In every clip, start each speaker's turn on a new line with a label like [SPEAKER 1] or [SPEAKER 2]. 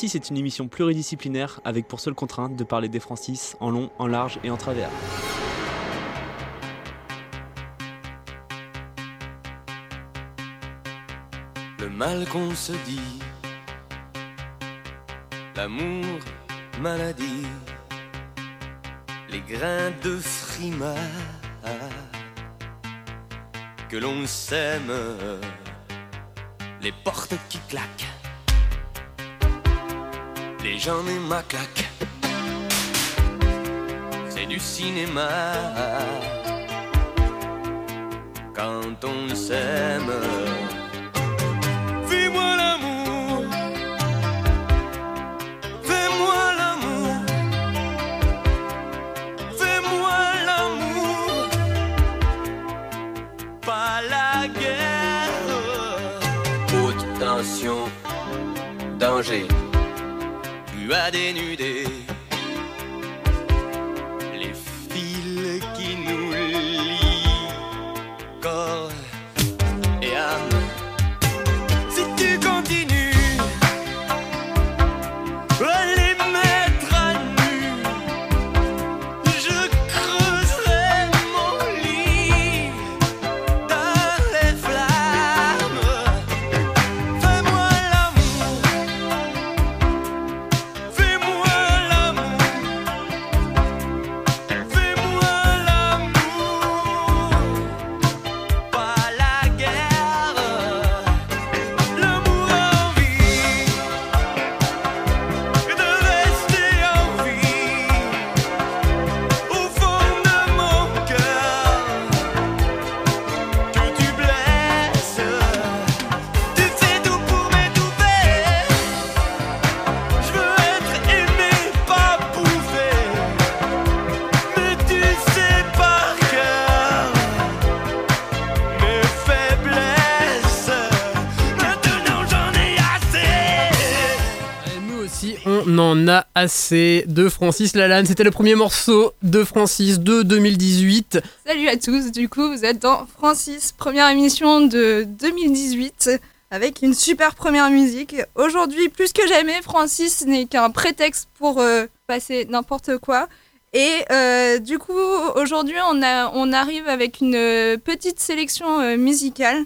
[SPEAKER 1] Francis est une émission pluridisciplinaire avec pour seule contrainte de parler des Francis en long, en large et en travers.
[SPEAKER 2] le mal qu'on se dit, l'amour, maladie, les grains de frima, que l'on s'aime, les portes qui claquent, les gens et ma claque, c'est du cinéma. Quand on s'aime. Fais-moi l'amour. Fais-moi l'amour. Fais-moi l'amour. Pas la guerre. Haute tension. Danger. Tu as dénudé. Assez
[SPEAKER 3] de Francis Lalanne. C'était le premier morceau de Francis de 2018.
[SPEAKER 4] Salut à tous, du coup vous êtes dans Francis, première émission de 2018 avec une super première musique. Aujourd'hui plus que jamais, Francis n'est qu'un prétexte pour euh, passer n'importe quoi. Et euh, du coup aujourd'hui on, a- on arrive avec une euh, petite sélection euh, musicale.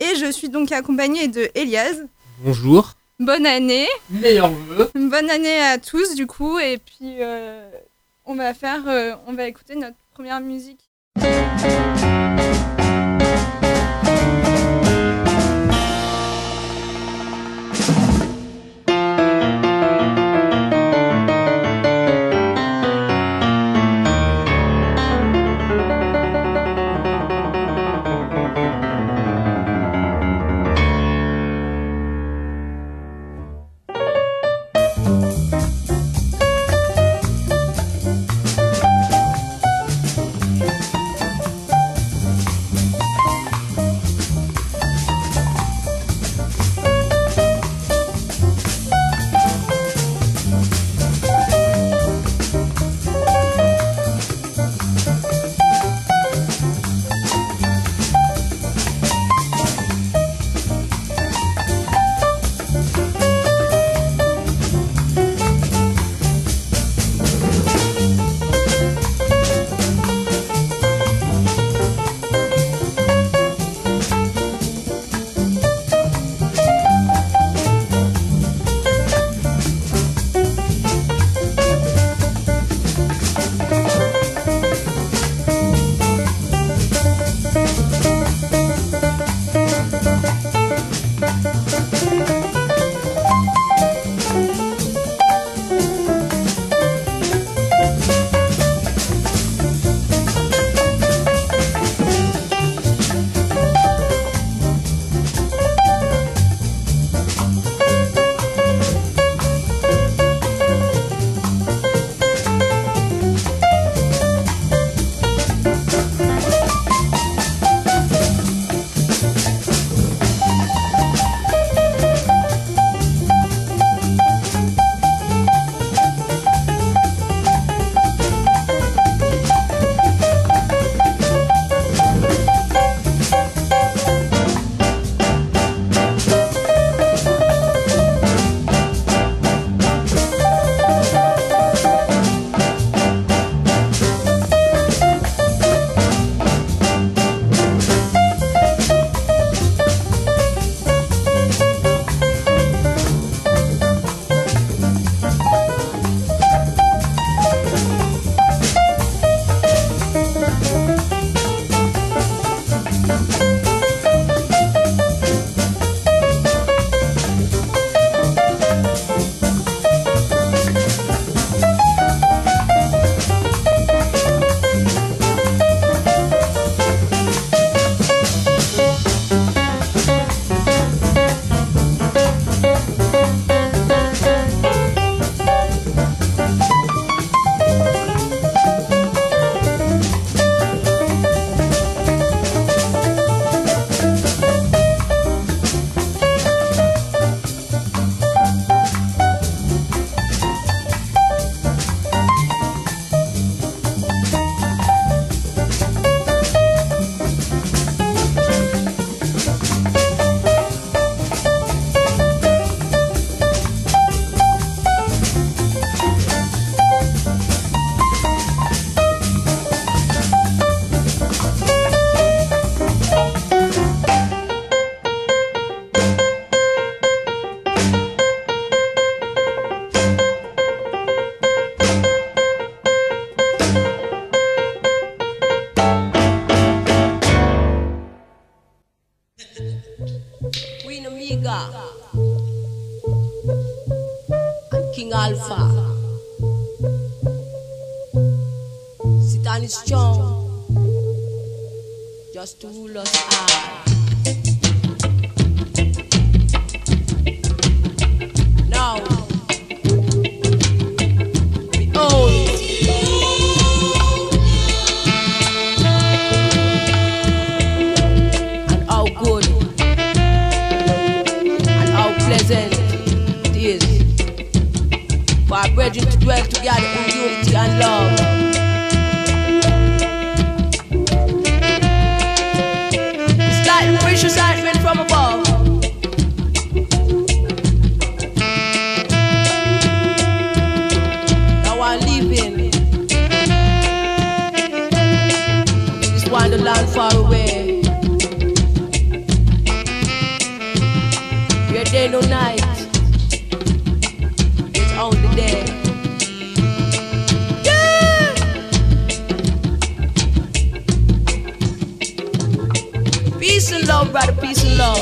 [SPEAKER 4] Et je suis donc accompagnée de Elias.
[SPEAKER 3] Bonjour.
[SPEAKER 4] Bonne année
[SPEAKER 3] Meilleur vœu.
[SPEAKER 4] Bonne année à tous du coup et puis euh, on va faire euh, on va écouter notre première musique.
[SPEAKER 5] day, no night. It's only day. Yeah! Peace and love, brother, peace and love.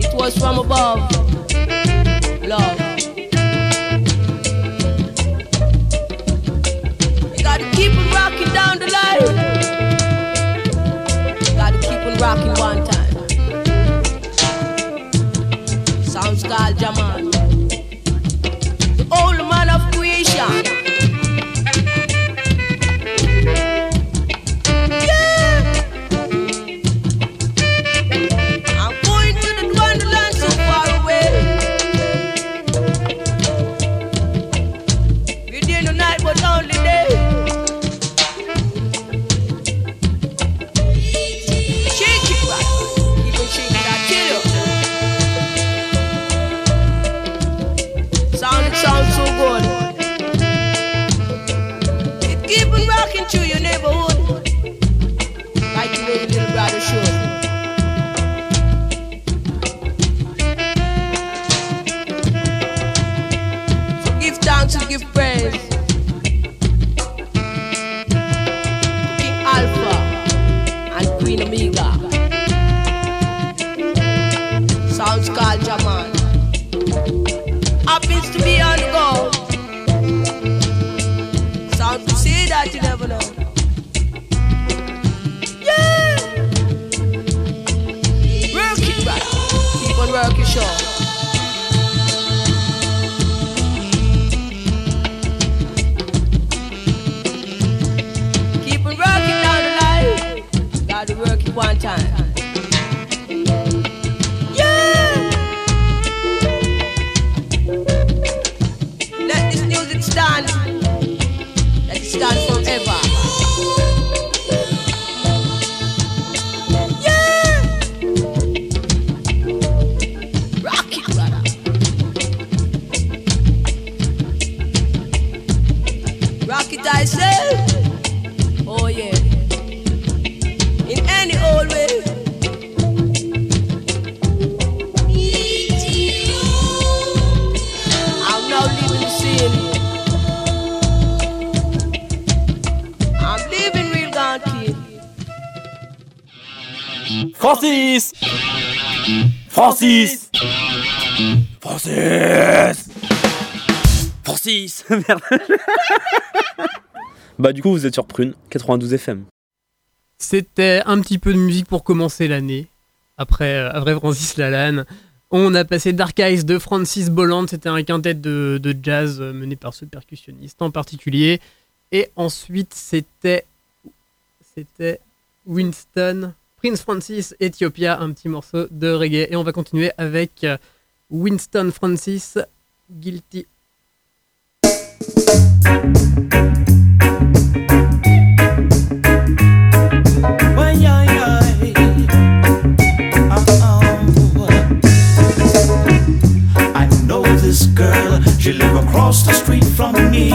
[SPEAKER 5] It was from above. rocky one.
[SPEAKER 6] Bah du coup, vous êtes sur Prune, 92 FM.
[SPEAKER 3] C'était un petit peu de musique pour commencer l'année. Après, euh, après Francis Lalanne, on a passé Dark Eyes de Francis Bolland. C'était un quintet de, de jazz euh, mené par ce percussionniste en particulier. Et ensuite, c'était c'était Winston, Prince Francis, Ethiopia, un petit morceau de reggae. Et on va continuer avec euh, Winston Francis, Guilty
[SPEAKER 7] across the street from me.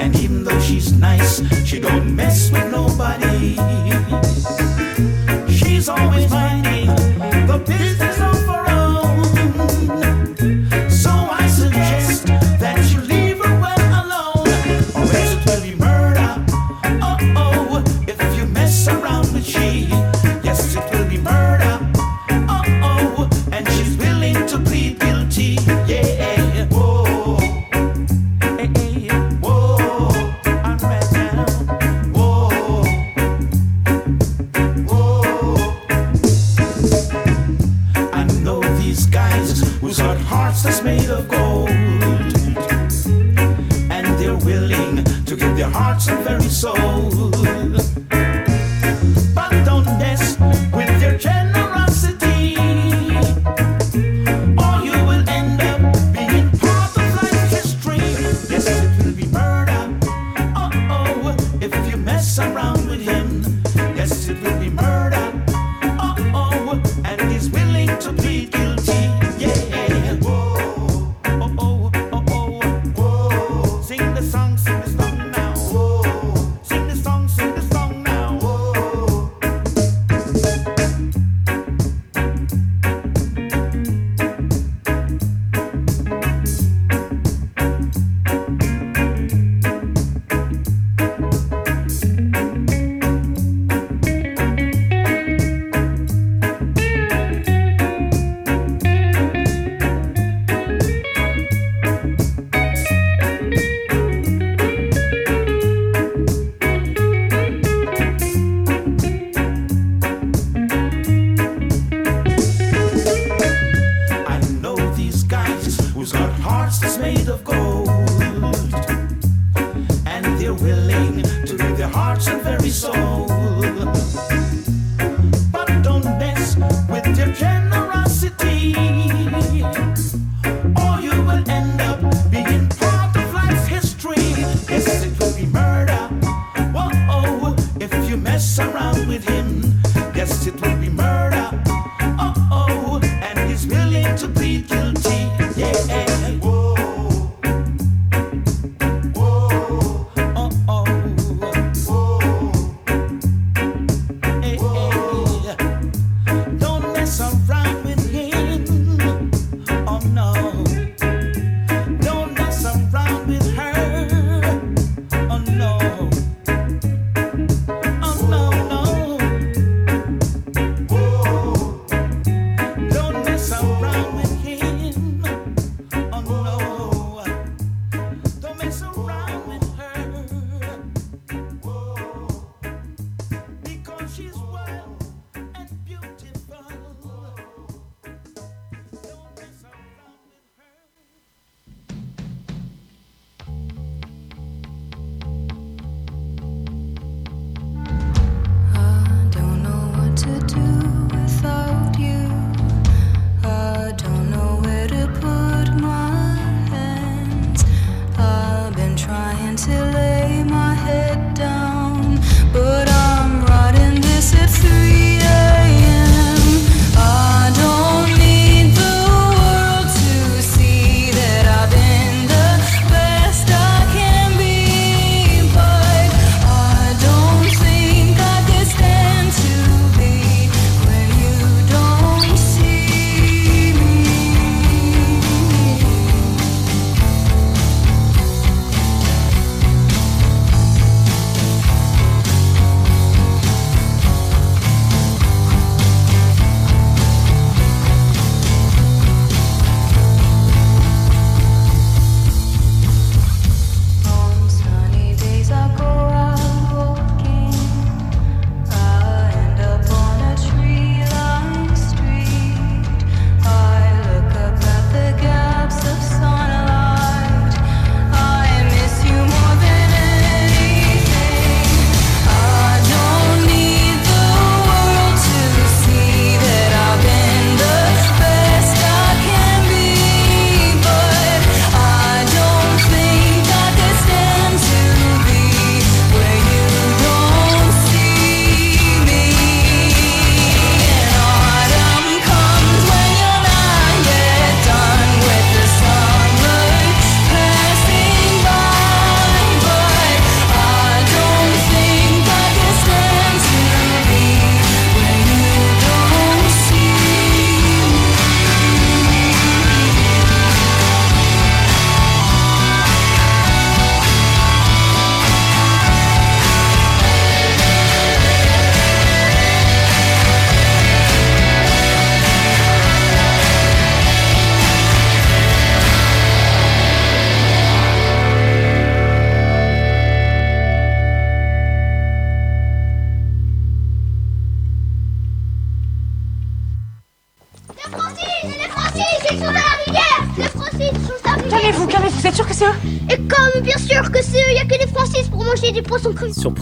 [SPEAKER 7] And even though she's nice,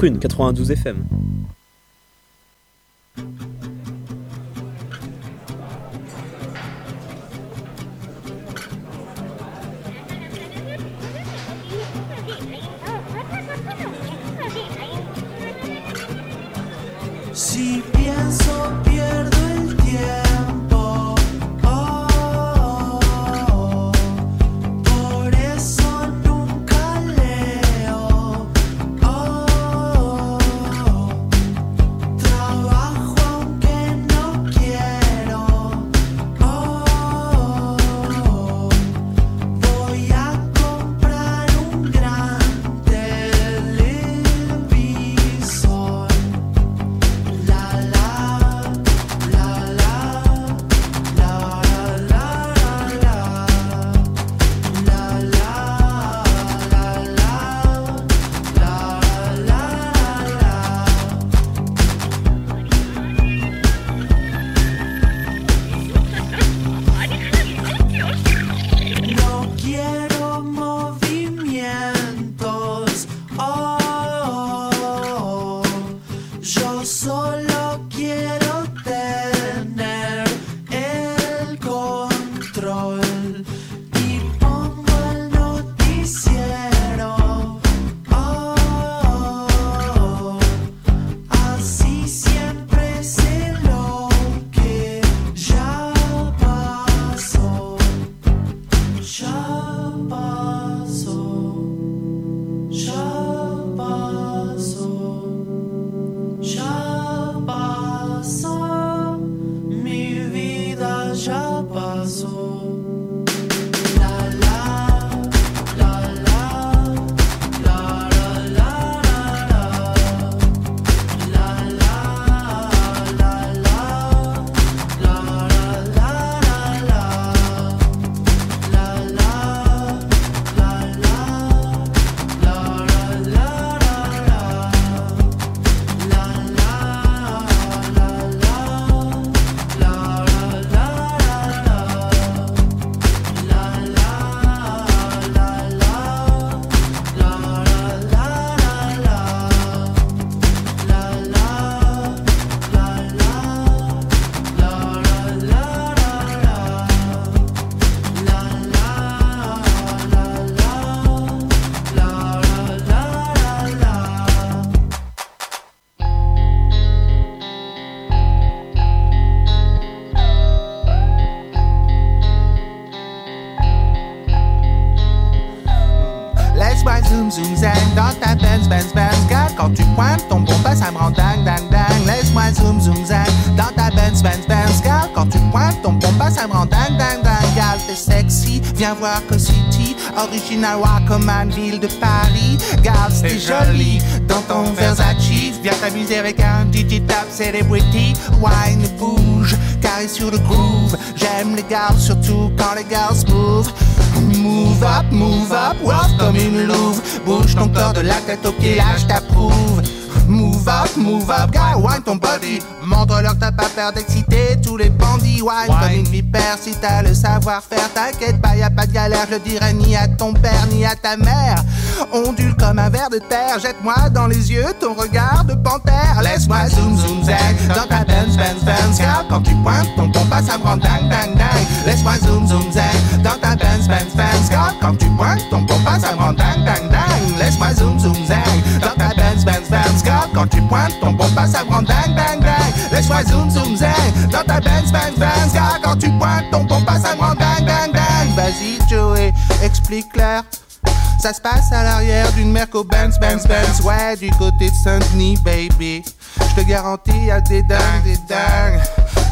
[SPEAKER 1] Prune 92 FM.
[SPEAKER 8] Original Wackerman, ville de Paris. Gal t'es jolie dans ton Versace. Viens t'amuser avec un digital celebrity. Wine bouge, carré sur le groove. J'aime les gars surtout quand les gars move Move up, move up, work comme une louve. Bouge ton corps de la tête au pied, là je t'approuve. Move up, move up, guy, wine ton body. Montre-leur que t'as pas peur d'exciter tous les bandits. Wine, comme si t'as le savoir-faire T'inquiète pas, y a pas de galère, je dirai ni à ton père ni à ta mère. Ondule comme un ver de terre, jette-moi dans les yeux ton regard de panthère. Laisse-moi zoom zoom zen dans ta Benz Benz Benz Car quand tu pointes ton compas ça me rend dingue dingue dingue. Laisse-moi zoom zoom zen dans ta Benz Benz Benz Car quand tu pointes ton compas ça me rend dingue dingue. Laisse-moi quand tu pointes ton compas ça me rend dingue dingue dingue Laisse-moi zoom zoom zen dans ta Benz Benz Benz. Car quand tu pointes ton compas ça me rend dingue dingue dingue Vas-y Joey, explique clair. Ça se passe à l'arrière d'une Merco Benz, Benz, Benz, ouais, du côté de Saint-Denis, baby. Je te garantis, y'a des dingues, des dingues.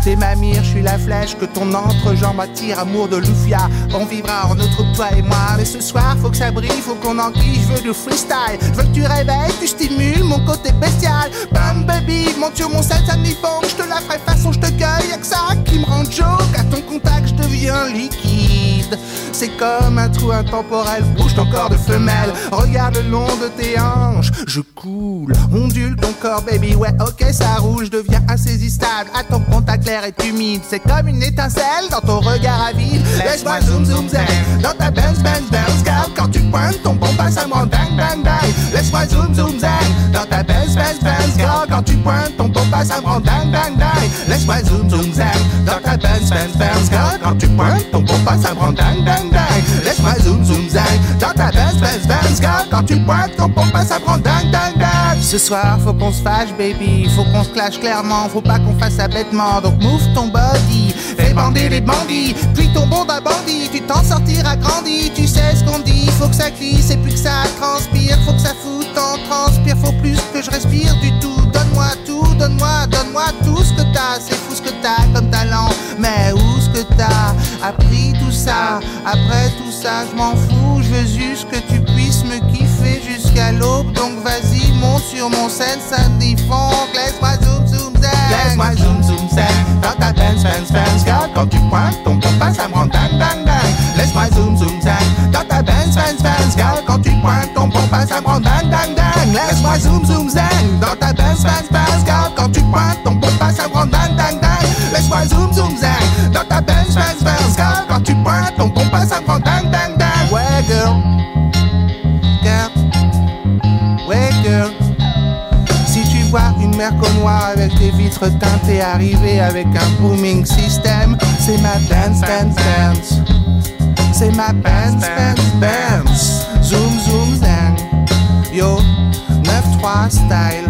[SPEAKER 8] T'es ma mire, je suis la flèche que ton entrejambe attire, amour de Lufia. On vivra en notre toi et moi. Mais ce soir, faut que ça brille, faut qu'on enquille, je veux du freestyle. Je veux que tu réveilles, tu stimules mon côté bestial. Bam, baby, monte sur mon set, ça me. Je te la ferai façon, je te y a que ça qui me rend joke. À ton contact, je deviens liquide. C'est comme un trou intemporel, bouge ton corps de femelle. Regarde le long de tes hanches, je coule. Ondule ton corps, baby, ouais, ok, ça rouge devient insaisissable. À ton contact, l'air est humide. C'est comme une étincelle dans ton regard avide. Laisse-moi zoom, zoom, zoom. Dans ta bounce, bounce, bounce, car quand tu pointes ton bon ça me rend bang, bang, bang. Laisse-moi zoom, zoom, zang. Dans ta bounce, bounce, bounce, car quand tu pointes ton bon ça me rend bang, bang, bang. Laisse-moi zoom, zoom. Benz Benz Benz Girl Quand tu pointes ton pompa ça me rend dang dang dang Laisse-moi zoom zoom zang dans ta Benz Benz Benz Girl Quand tu pointes ton pompa ça me rend dang dang dang Ce soir faut qu'on se fâche baby. Faut qu'on se clash clairement. Faut pas qu'on fasse ça bêtement. Donc move ton body. Fais bander les bandits. Puis ton bon d'un bandit Tu t'en sortiras grandi. Tu sais ce qu'on dit. Faut que ça glisse et plus que ça transpire. Faut que ça foute en transpire Faut plus que je respire du tout. Donne-moi tout, donne-moi, donne-moi tout ce que t'as. C'est fou ce que t'as comme talent. Mais où ce que t'as appris tout ça? Après tout ça je m'en fous. Je veux juste que tu puisses me kiffer jusqu'à l'aube. Donc vas-y monte sur mon scène. Sandy Funk Laisse-moi zoom zoom zen. Laisse-moi zoom zoom zen. Dans ta Benz Benz Girl quand tu pointes ton compas ça me rend dang dang dang Laisse-moi zoom zoom zen Dans ta Benz Benz Benz Girl quand tu pointes ton compas ça me rend dang dang. Dang Laisse-moi zoom zoom zen Dans ta Benz Benz Benz Girl quand tu pointes ton compas ça me rend dang dang. Dang Laisse-moi zoom zoom zen Dans ta Benz Benz Benz Girl quand tu pointes ton compas ça me rend dang dang dang. Ouais girl. Girl. Ouais girl. Si tu vois une Merco noire avec des vitres teintées arriver avec un booming système, c'est ma dance dance dance. C'est ma Benz Benz Benz. Zoom zoom zang. Yo, 9-3 style.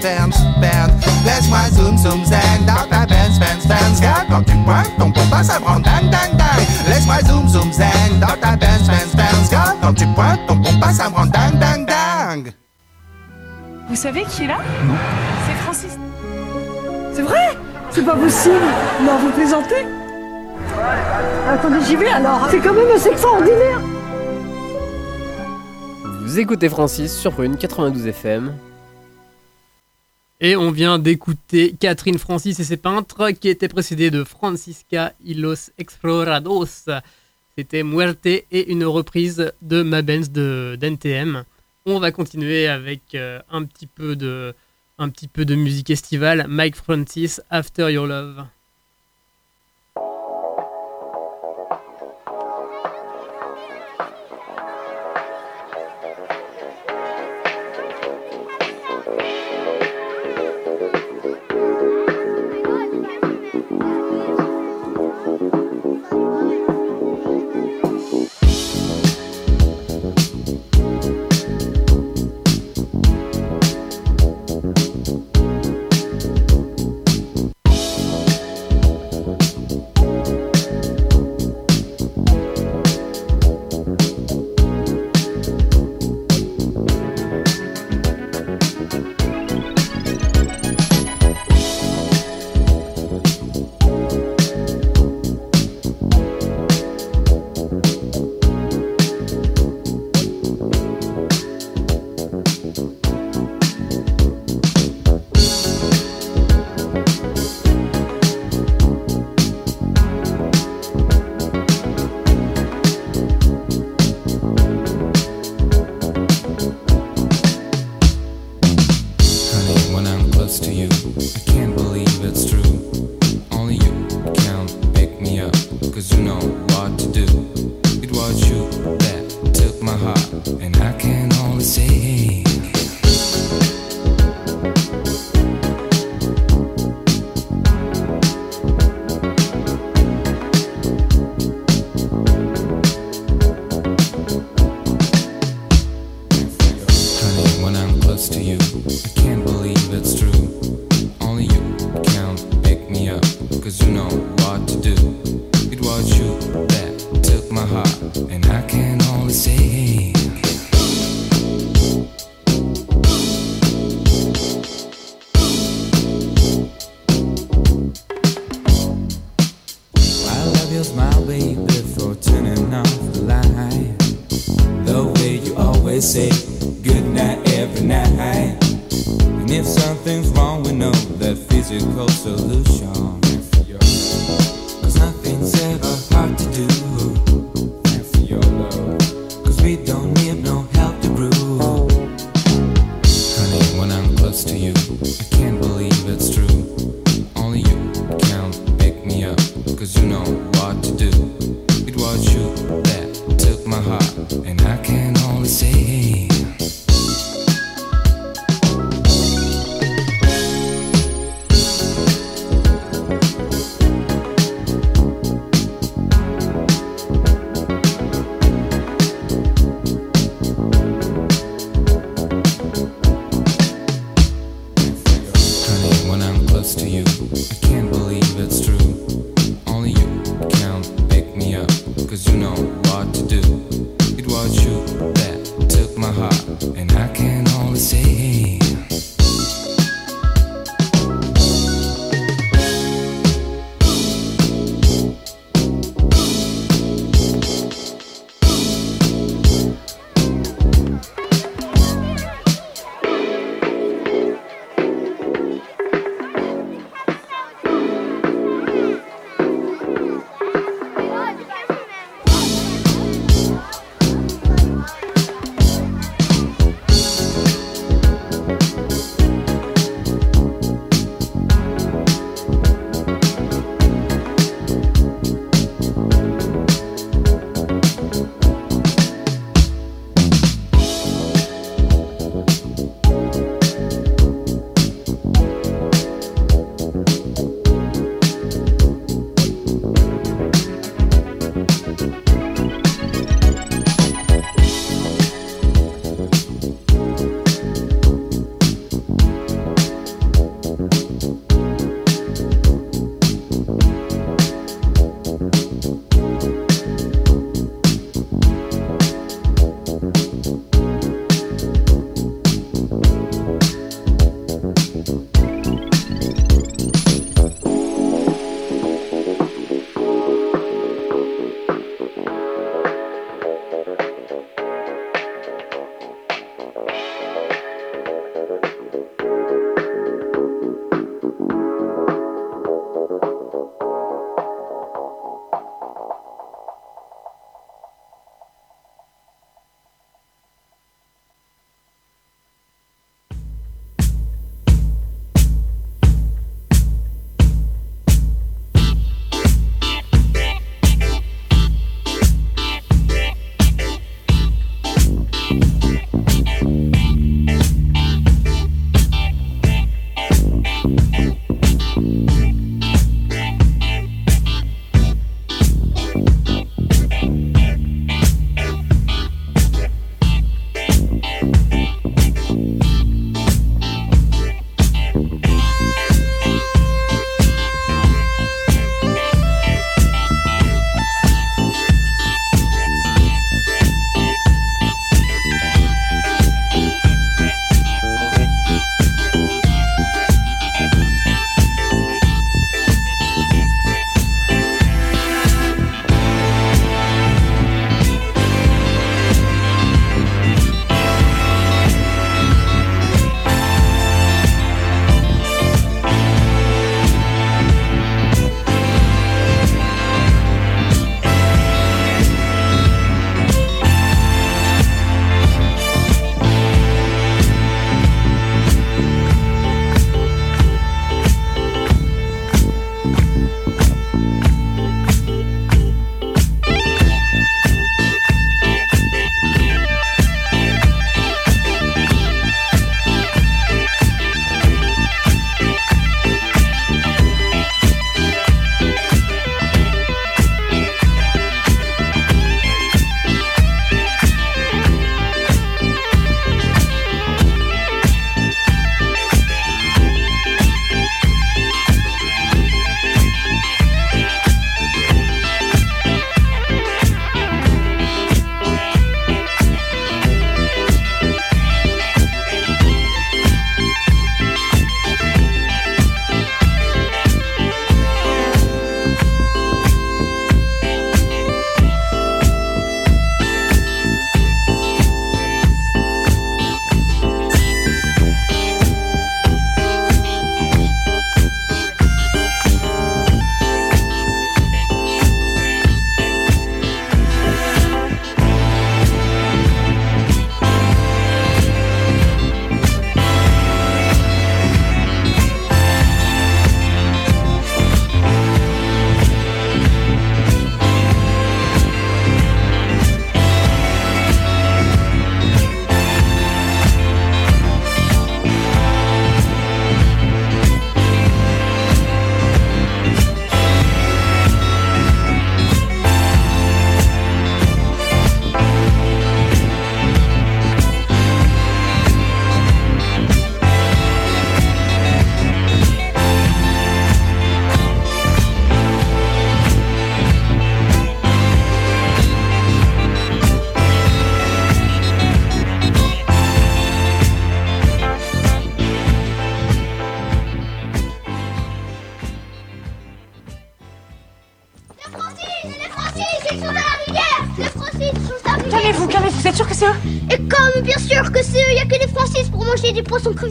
[SPEAKER 8] Benz Benz. Laisse-moi zoom zoom zang dans ta Benz Benz Benz. Regarde quand tu pointes ton pompa ça me rend dang dang dang. Laisse-moi zoom zoom zang dans ta Benz Benz Benz. Regarde quand tu pointes ton pompa ça me rend dang dang dang.
[SPEAKER 9] Vous savez qui est là?
[SPEAKER 10] Non.
[SPEAKER 9] C'est Francis.
[SPEAKER 10] C'est vrai? C'est pas possible Non, vous plaisantez? Attendez, j'y vais alors C'est quand même assez extraordinaire
[SPEAKER 11] Vous écoutez Francis sur Prune 92 FM.
[SPEAKER 12] Et on vient d'écouter Catherine Francis et ses peintres qui étaient précédés de Francisca y los Explorados. C'était Muerte et une reprise de Ma Benz de d'NTM. On va continuer avec euh, un, petit peu de, un petit peu de musique estivale. Mike Francis, After Your Love.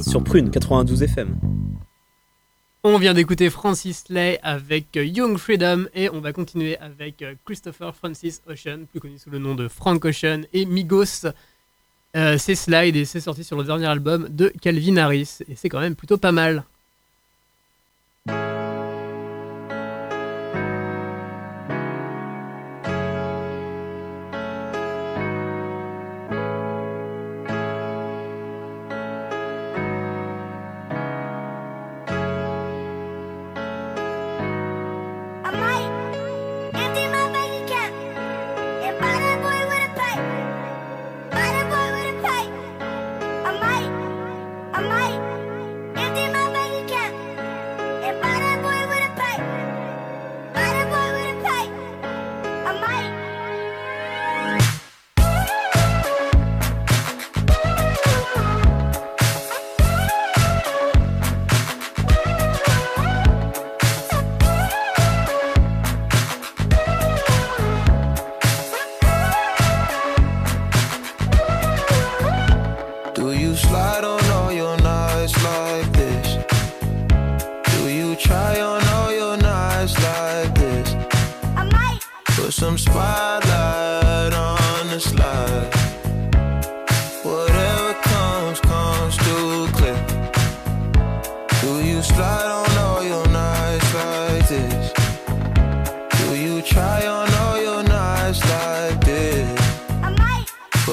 [SPEAKER 6] Sur Prune 92 FM.
[SPEAKER 3] On vient d'écouter Francis Lay avec Young Freedom et on va continuer avec Christopher Francis Ocean, plus connu sous le nom de Frank Ocean et Migos. Euh, c'est Slide et c'est sorti sur le dernier album de Calvin Harris et c'est quand même plutôt pas mal.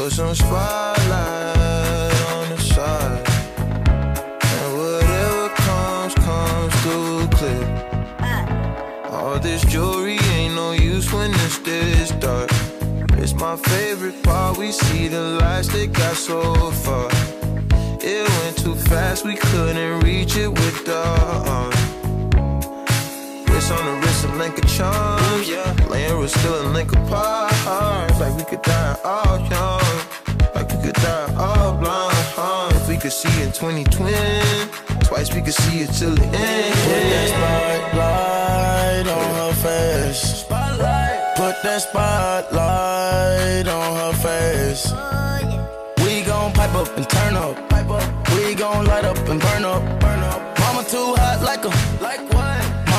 [SPEAKER 13] Put some spotlight on the side. And whatever comes, comes too clear. All this jewelry ain't no use when it's this dark. It's my favorite part. We see the lights that got so far. It went too fast, we couldn't reach it with the arm. Wrist on the wrist, a link of charms. Yeah, laying was still a link apart. Like we could die all young, like we could die all blind. If we could see in 2020, twice we could see it till the end.
[SPEAKER 14] Put that spotlight on her face. Put that spotlight on her face. We gon' pipe up and turn up. We gon' light up and burn up. Burn up. Mama too hot like a like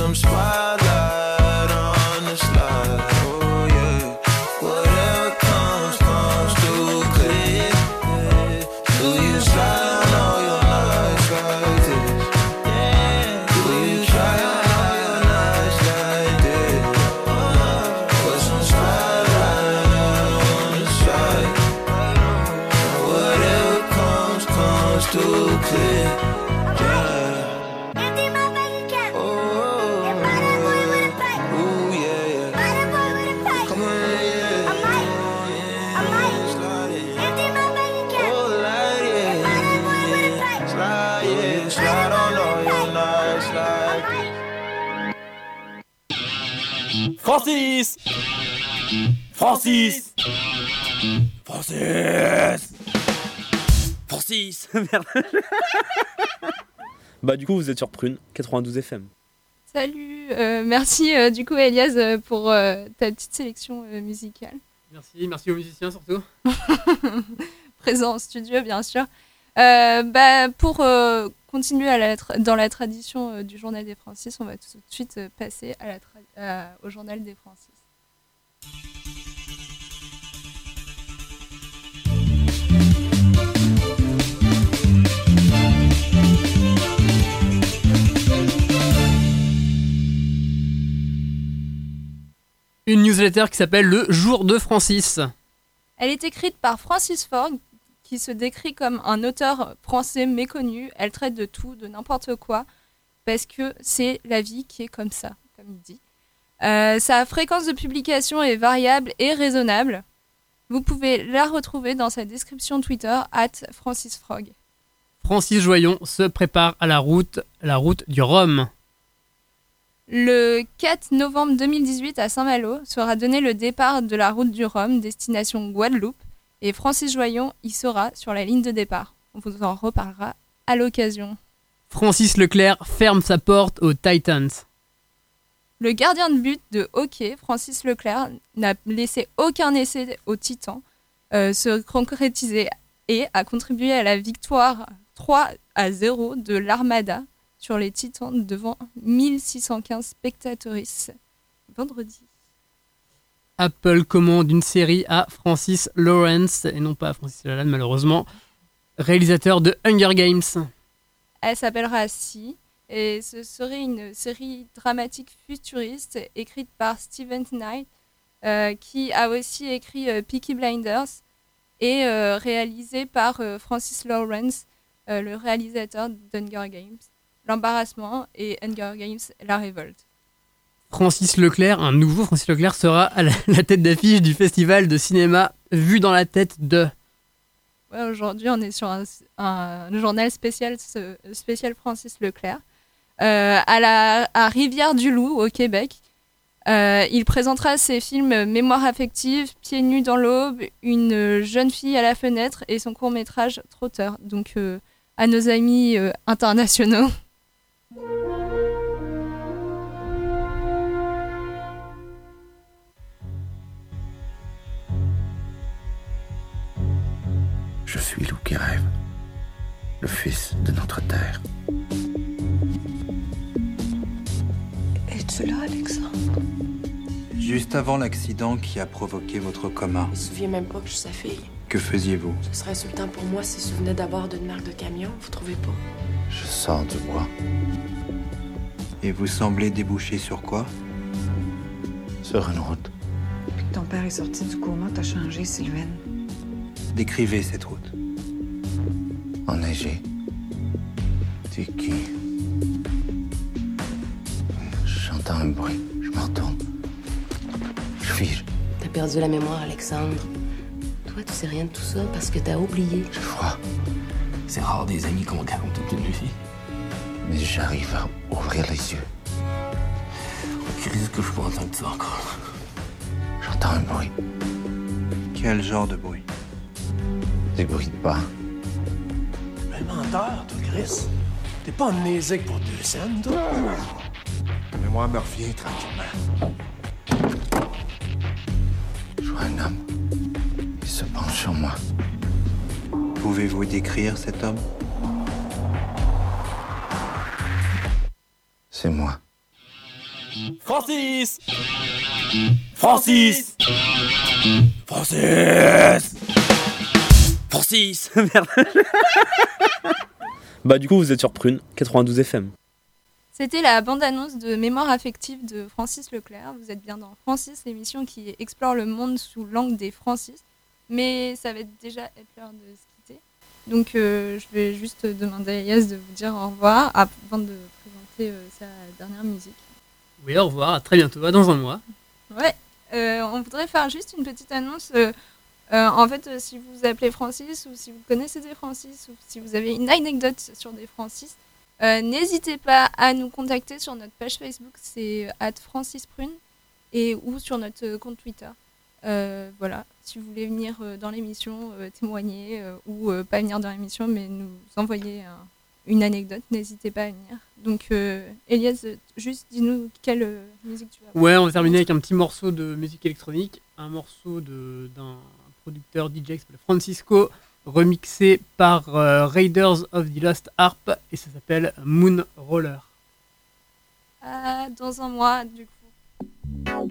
[SPEAKER 13] some spot
[SPEAKER 6] Francis Francis Francis Merde Bah du coup vous êtes sur Prune 92 FM.
[SPEAKER 4] Salut, euh, merci euh, du coup Elias euh, pour euh, ta petite sélection euh, musicale.
[SPEAKER 3] Merci, merci aux musiciens surtout.
[SPEAKER 4] Présent en studio bien sûr. Euh, bah, pour euh, continuer à la tra- dans la tradition euh, du journal des Francis, on va tout de suite euh, passer à la tra- à- au journal des Francis.
[SPEAKER 3] Une newsletter qui s'appelle Le Jour de Francis.
[SPEAKER 4] Elle est écrite par Francis Ford, qui se décrit comme un auteur français méconnu. Elle traite de tout, de n'importe quoi, parce que c'est la vie qui est comme ça, comme il dit. Euh, sa fréquence de publication est variable et raisonnable. Vous pouvez la retrouver dans sa description Twitter, at Francis Frog.
[SPEAKER 3] Francis Joyon se prépare à la route, la route du Rhum.
[SPEAKER 4] Le 4 novembre 2018 à Saint-Malo sera donné le départ de la route du Rhum, destination Guadeloupe, et Francis Joyon y sera sur la ligne de départ. On vous en reparlera à l'occasion.
[SPEAKER 3] Francis Leclerc ferme sa porte aux Titans.
[SPEAKER 4] Le gardien de but de hockey, Francis Leclerc, n'a laissé aucun essai aux Titans euh, se concrétiser et a contribué à la victoire 3 à 0 de l'Armada sur les Titans devant 1615 spectatrices vendredi.
[SPEAKER 3] Apple commande une série à Francis Lawrence, et non pas à Francis Lalanne malheureusement, réalisateur de Hunger Games.
[SPEAKER 4] Elle s'appellera Si et ce serait une série dramatique futuriste écrite par Stephen Knight euh, qui a aussi écrit euh, Peaky Blinders et euh, réalisée par Francis Lawrence, le réalisateur d'Hunger Games, L'embarrassement et Hunger Games, La révolte.
[SPEAKER 3] Francis Leclerc, un nouveau Francis Leclerc, sera à la, la tête d'affiche du festival de cinéma Vu dans la tête de.
[SPEAKER 4] Ouais, Aujourd'hui, on est sur un, un journal spécial, spécial Francis Leclerc. Euh, à, la, à Rivière-du-Loup, au Québec. Euh, il présentera ses films Mémoire affective, Pieds nus dans l'aube, Une jeune fille à la fenêtre et son court-métrage Trotteur. Donc, euh, à nos amis internationaux.
[SPEAKER 15] Je suis loup qui rêve, le fils de notre terre.
[SPEAKER 16] Es-tu là, Alexandre?
[SPEAKER 17] Juste avant l'accident qui a provoqué votre coma,
[SPEAKER 16] Je me souviens même pas que je suis sa fille.
[SPEAKER 17] Que faisiez-vous?
[SPEAKER 16] Ce serait insultant pour moi s'il se souvenait d'avoir d'une marque de camion, vous trouvez pas?
[SPEAKER 15] Je sors du bois.
[SPEAKER 17] Et vous semblez déboucher sur quoi?
[SPEAKER 15] Sur une route.
[SPEAKER 16] Depuis que ton père est sorti du coma, t'as changé, Sylvaine.
[SPEAKER 17] Décrivez cette route.
[SPEAKER 15] Enneigé. Tu qui? J'entends un bruit. Je me retourne. Je fige.
[SPEAKER 16] T'as perdu la mémoire, Alexandre. Toi, tu sais rien de tout ça parce que t'as oublié.
[SPEAKER 15] J'ai froid.
[SPEAKER 6] C'est rare des amis qu'on garde toute une vie.
[SPEAKER 15] Mais j'arrive à ouvrir les yeux.
[SPEAKER 6] Qu'est-ce que je peux entendre ça encore?
[SPEAKER 15] J'entends un bruit.
[SPEAKER 17] Quel genre de bruit?
[SPEAKER 15] Des bruits de pas.
[SPEAKER 6] Un menteur, toi, Chris. T'es pas amnésique pour deux scènes, toi?
[SPEAKER 15] La mémoire me revient tranquillement. Je vois un homme. Sur moi.
[SPEAKER 17] Pouvez-vous décrire cet homme?
[SPEAKER 15] C'est moi.
[SPEAKER 6] Francis! Francis! Francis!
[SPEAKER 1] Francis Merde. Bah du coup vous êtes sur Prune, 92 FM.
[SPEAKER 4] C'était la bande-annonce de Mémoire affective de Francis Leclerc. Vous êtes bien dans Francis, l'émission qui explore le monde sous l'angle des Francis. Mais ça va déjà être l'heure de se quitter. Donc euh, je vais juste demander à Elias de vous dire au revoir avant de présenter euh, sa dernière musique.
[SPEAKER 3] Oui, au revoir, à très bientôt, à dans un mois.
[SPEAKER 4] Ouais, euh, on voudrait faire juste une petite annonce. en fait, si vous appelez Francis ou si vous connaissez des Francis ou si vous avez une anecdote sur des Francis, n'hésitez pas à nous contacter sur notre page Facebook, c'est at francisprune, et ou sur notre compte Twitter. Voilà, si vous voulez venir euh, dans l'émission, euh, témoigner euh, ou pas venir dans l'émission, mais nous envoyer un- une anecdote, n'hésitez pas à venir. Donc, Elias, juste dis-nous quelle musique tu vas
[SPEAKER 3] Ouais, on va terminer avec un petit morceau de musique électronique, un morceau d'un producteur DJ qui s'appelle Francisco, remixé par Raiders of the Lost Harp, et ça s'appelle Moon Roller.
[SPEAKER 4] Ah, dans un mois, du coup.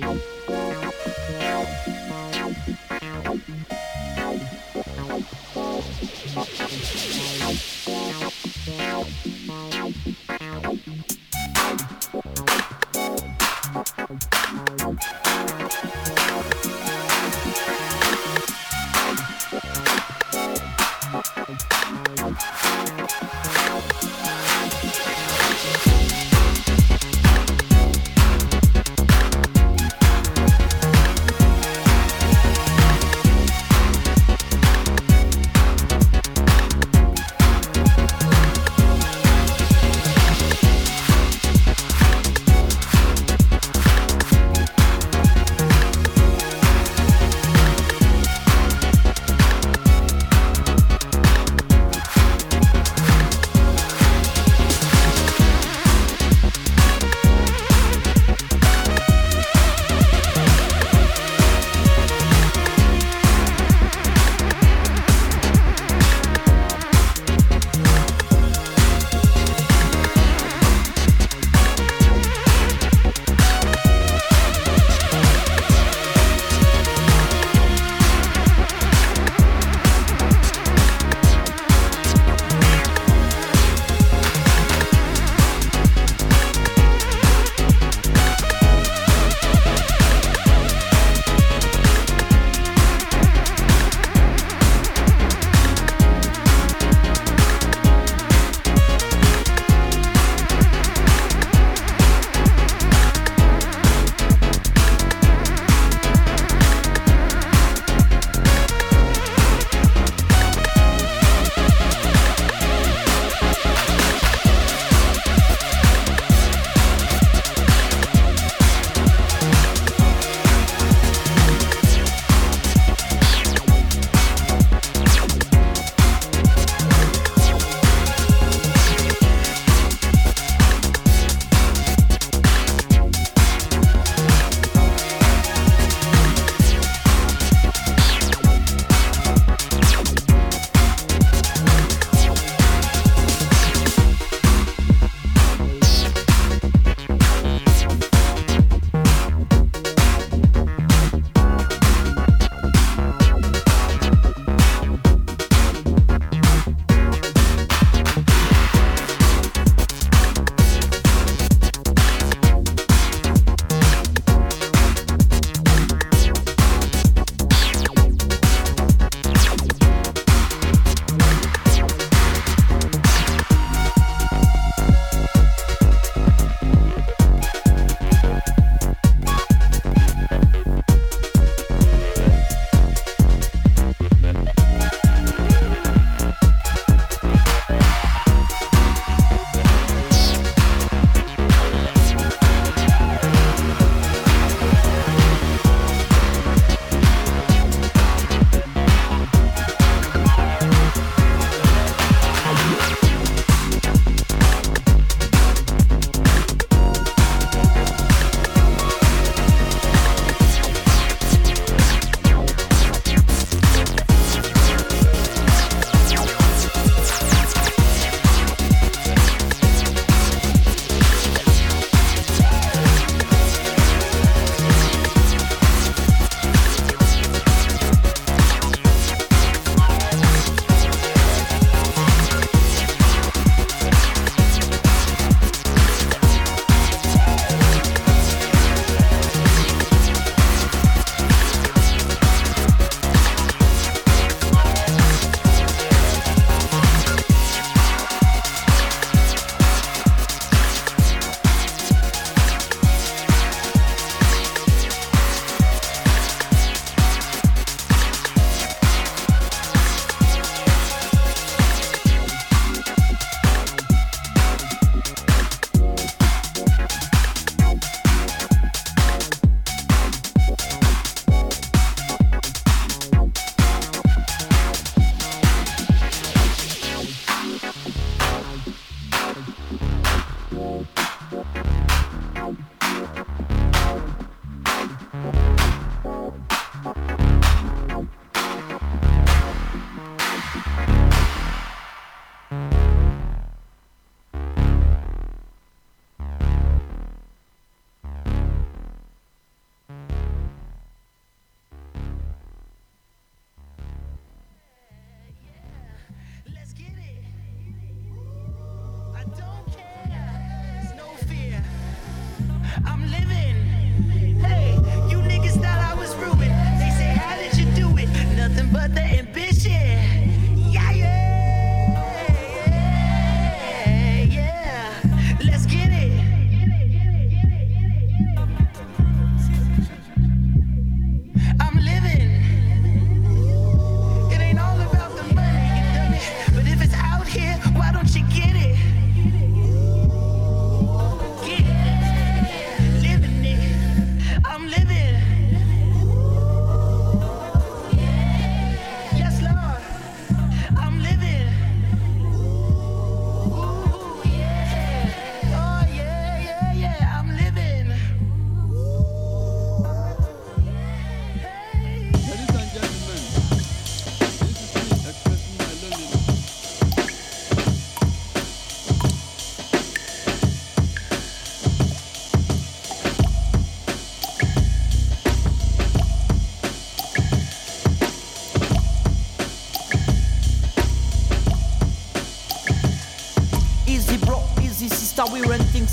[SPEAKER 7] bye.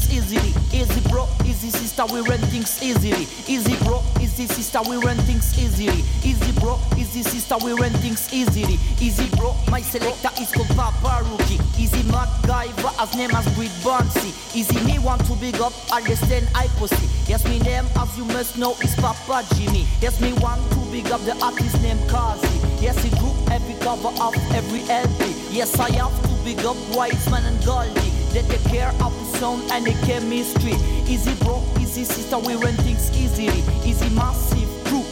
[SPEAKER 7] Things easily. Easy bro, easy sister, we run things easily. Easy bro, easy sister, we run things easily. Easy bro, easy sister, we run things easily. Easy bro, my selector is called Papa Rookie. Easy MacGyver, as name as Breed Bouncy. Easy me want to big up, understand I pussy. Yes, me name, as you must know, is Papa Jimmy. Yes, me want to big up the artist name Kazi. Yes, he grew every cover of every LP. Yes, I have to big up Wiseman and Goldie. They take care of sound and the chemistry. Easy bro, easy sister, we run things easily. Easy massive crew,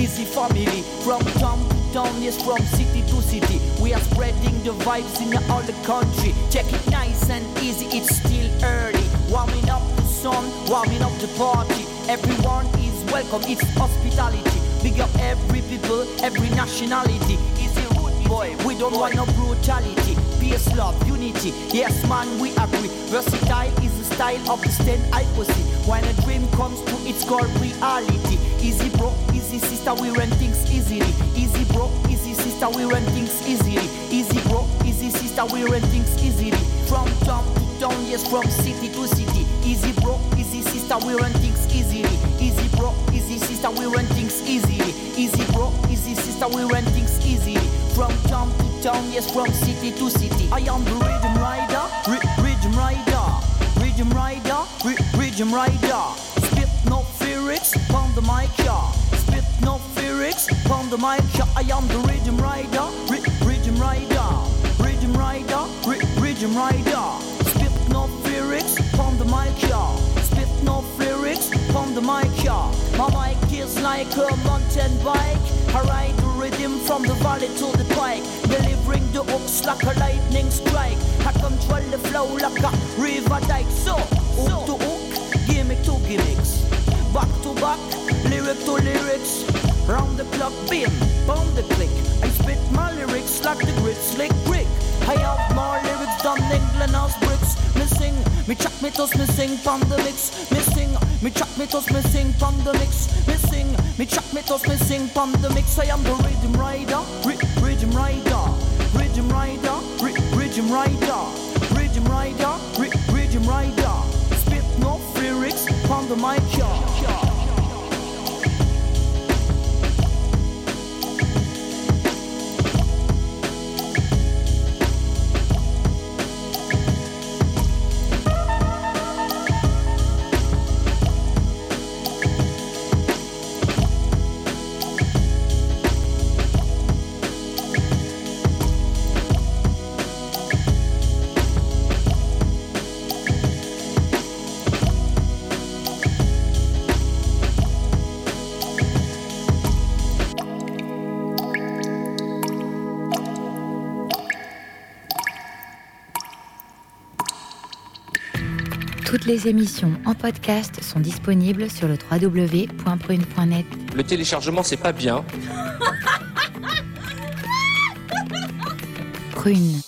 [SPEAKER 7] easy family. From town to town, yes, from city to city. We are spreading the vibes in all the country. Check it nice and easy, it's still early. Warming up the sun, warming up the party. Everyone is welcome, it's hospitality. Big up every people, every nationality. Easy boy, we don't want no brutality. Peace, love, unity. Yes, man, we agree. Versatile is the style of the stand I pussy. When a dream comes true, it's called reality. Easy, bro, easy, sister, we run things easily. Easy, bro, easy, sister, we run things easily. Easy, bro, easy, sister, we run things easily. From town to town, yes, from city to city. Easy, bro, easy, sister, we run things easily. Easy, bro, easy, sister, we run things easily. Easy, bro, easy, sister, we run things. From town to town, yes, from city to city. I am the rhythm rider, ri- rhythm rider, rhythm rider, ri- rhythm rider. Spit no lyrics, pound the mic, yeah. Spit no lyrics, pound the mic, yeah. I am the rhythm rider, ri- rhythm rider, rhythm rider, ri- rhythm rider. Spit no lyrics, pound the mic, yeah. Spit no lyrics, pound the mic, yeah. My mic is like a mountain bike. I ride the rhythm from the valley to the hooks like a lightning strike. I control the flow like a river dike. So, hook to hook, gimmick to gimmicks, back to back, lyric to lyrics. Round the clock, beam, bound the click. I spit my lyrics like the grit, slick brick. I have more lyrics than England has bricks. Me sing, me chuck me toss, me sing pon the mix. Me sing, me chuck me toss, me sing pon the mix. Me sing, me chuck me toss, me sing pon the mix. I am the rhythm rider, rhythm rider, Bridge him right up, bridge him right up. Bridge him right up, bridge him right. Spit no lyrics, on the mic,
[SPEAKER 18] y'all. Les émissions en podcast sont disponibles sur le www.prune.net.
[SPEAKER 19] Le téléchargement, c'est pas bien.
[SPEAKER 18] Prune.